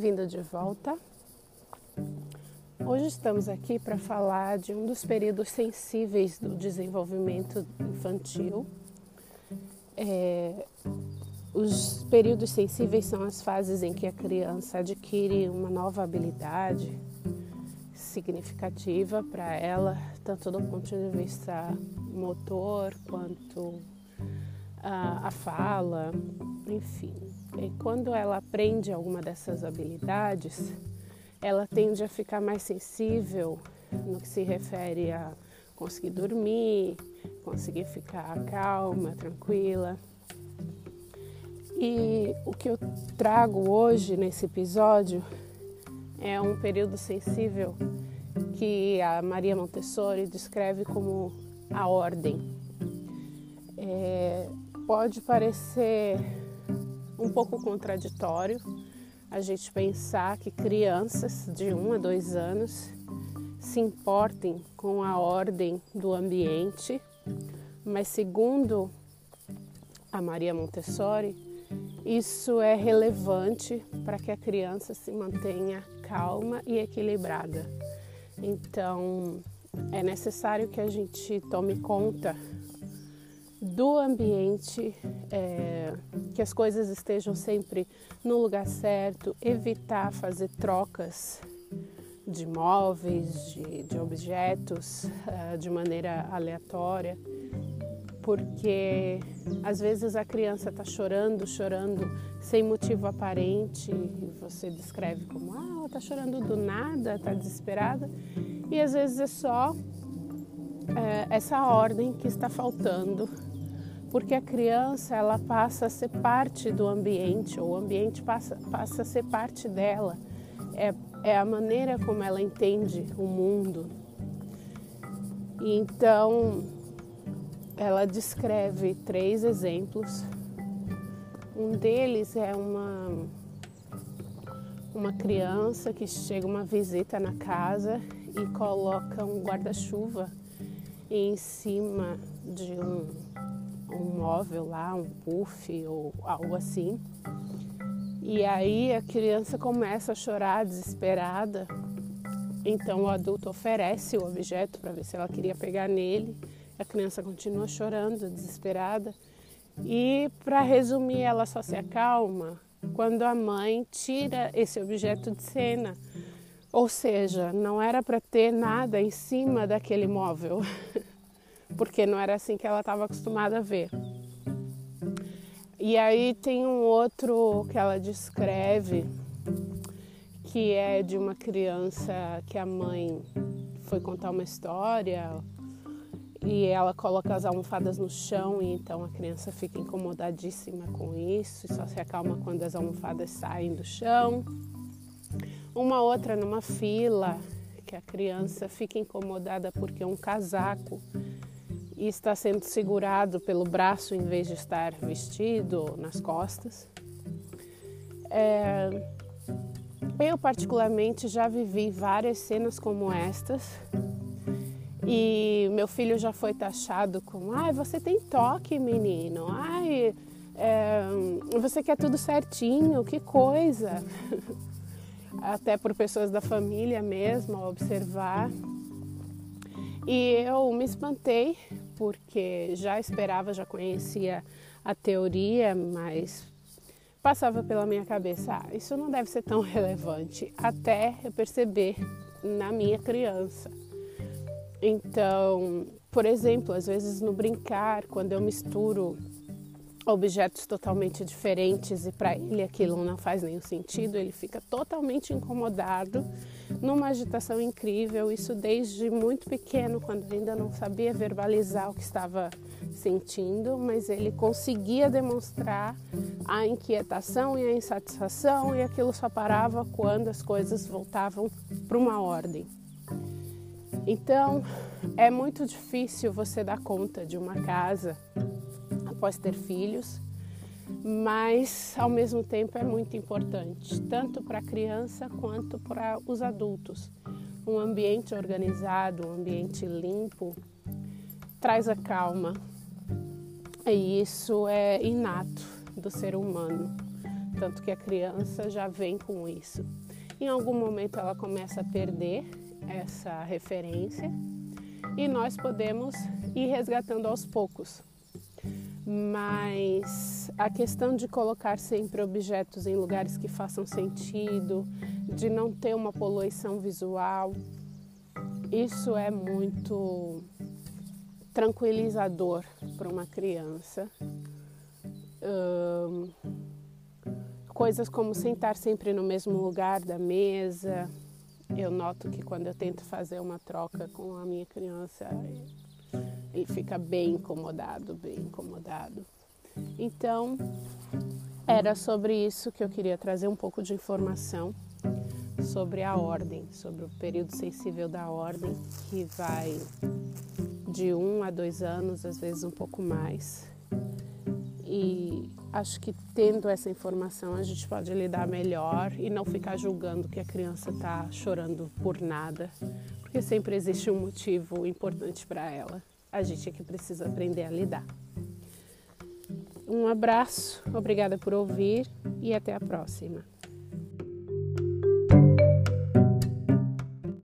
bem-vindo de volta. Hoje estamos aqui para falar de um dos períodos sensíveis do desenvolvimento infantil. É, os períodos sensíveis são as fases em que a criança adquire uma nova habilidade significativa para ela, tanto do ponto de vista motor quanto a, a fala, enfim. E quando ela aprende alguma dessas habilidades, ela tende a ficar mais sensível no que se refere a conseguir dormir, conseguir ficar calma, tranquila. E o que eu trago hoje nesse episódio é um período sensível que a Maria Montessori descreve como a ordem. Pode parecer um pouco contraditório a gente pensar que crianças de 1 a 2 anos se importem com a ordem do ambiente, mas segundo a Maria Montessori, isso é relevante para que a criança se mantenha calma e equilibrada. Então, é necessário que a gente tome conta do ambiente, é, que as coisas estejam sempre no lugar certo, evitar fazer trocas de móveis, de, de objetos uh, de maneira aleatória, porque às vezes a criança está chorando, chorando sem motivo aparente, e você descreve como ah, ela está chorando do nada, está desesperada, e às vezes é só é, essa ordem que está faltando porque a criança ela passa a ser parte do ambiente, ou o ambiente passa, passa a ser parte dela. É, é a maneira como ela entende o mundo. Então, ela descreve três exemplos. Um deles é uma, uma criança que chega uma visita na casa e coloca um guarda-chuva em cima de um um móvel lá, um puff ou algo assim. E aí a criança começa a chorar desesperada. Então o adulto oferece o objeto para ver se ela queria pegar nele. A criança continua chorando, desesperada. E para resumir, ela só se acalma quando a mãe tira esse objeto de cena. Ou seja, não era para ter nada em cima daquele móvel. porque não era assim que ela estava acostumada a ver. E aí tem um outro que ela descreve, que é de uma criança que a mãe foi contar uma história e ela coloca as almofadas no chão e então a criança fica incomodadíssima com isso e só se acalma quando as almofadas saem do chão. Uma outra numa fila que a criança fica incomodada porque um casaco e está sendo segurado pelo braço em vez de estar vestido nas costas. É, eu, particularmente, já vivi várias cenas como estas e meu filho já foi taxado como: ai, você tem toque, menino, ai, é, você quer tudo certinho, que coisa. Até por pessoas da família mesmo, observar. E eu me espantei porque já esperava, já conhecia a teoria, mas passava pela minha cabeça, ah, isso não deve ser tão relevante, até eu perceber na minha criança. Então, por exemplo, às vezes no brincar, quando eu misturo objetos totalmente diferentes e para ele aquilo não faz nenhum sentido, ele fica totalmente incomodado, numa agitação incrível, isso desde muito pequeno, quando ainda não sabia verbalizar o que estava sentindo, mas ele conseguia demonstrar a inquietação e a insatisfação e aquilo só parava quando as coisas voltavam para uma ordem. Então, é muito difícil você dar conta de uma casa após ter filhos, mas ao mesmo tempo é muito importante, tanto para a criança quanto para os adultos. Um ambiente organizado, um ambiente limpo, traz a calma. E isso é inato do ser humano. tanto que a criança já vem com isso. Em algum momento ela começa a perder essa referência e nós podemos ir resgatando aos poucos. Mas a questão de colocar sempre objetos em lugares que façam sentido, de não ter uma poluição visual, isso é muito tranquilizador para uma criança. coisas como sentar sempre no mesmo lugar da mesa. Eu noto que quando eu tento fazer uma troca com a minha criança, ele fica bem incomodado, bem incomodado. Então, era sobre isso que eu queria trazer um pouco de informação sobre a ordem, sobre o período sensível da ordem, que vai de um a dois anos, às vezes um pouco mais. E acho que tendo essa informação a gente pode lidar melhor e não ficar julgando que a criança está chorando por nada, porque sempre existe um motivo importante para ela. A gente é que precisa aprender a lidar. Um abraço, obrigada por ouvir e até a próxima.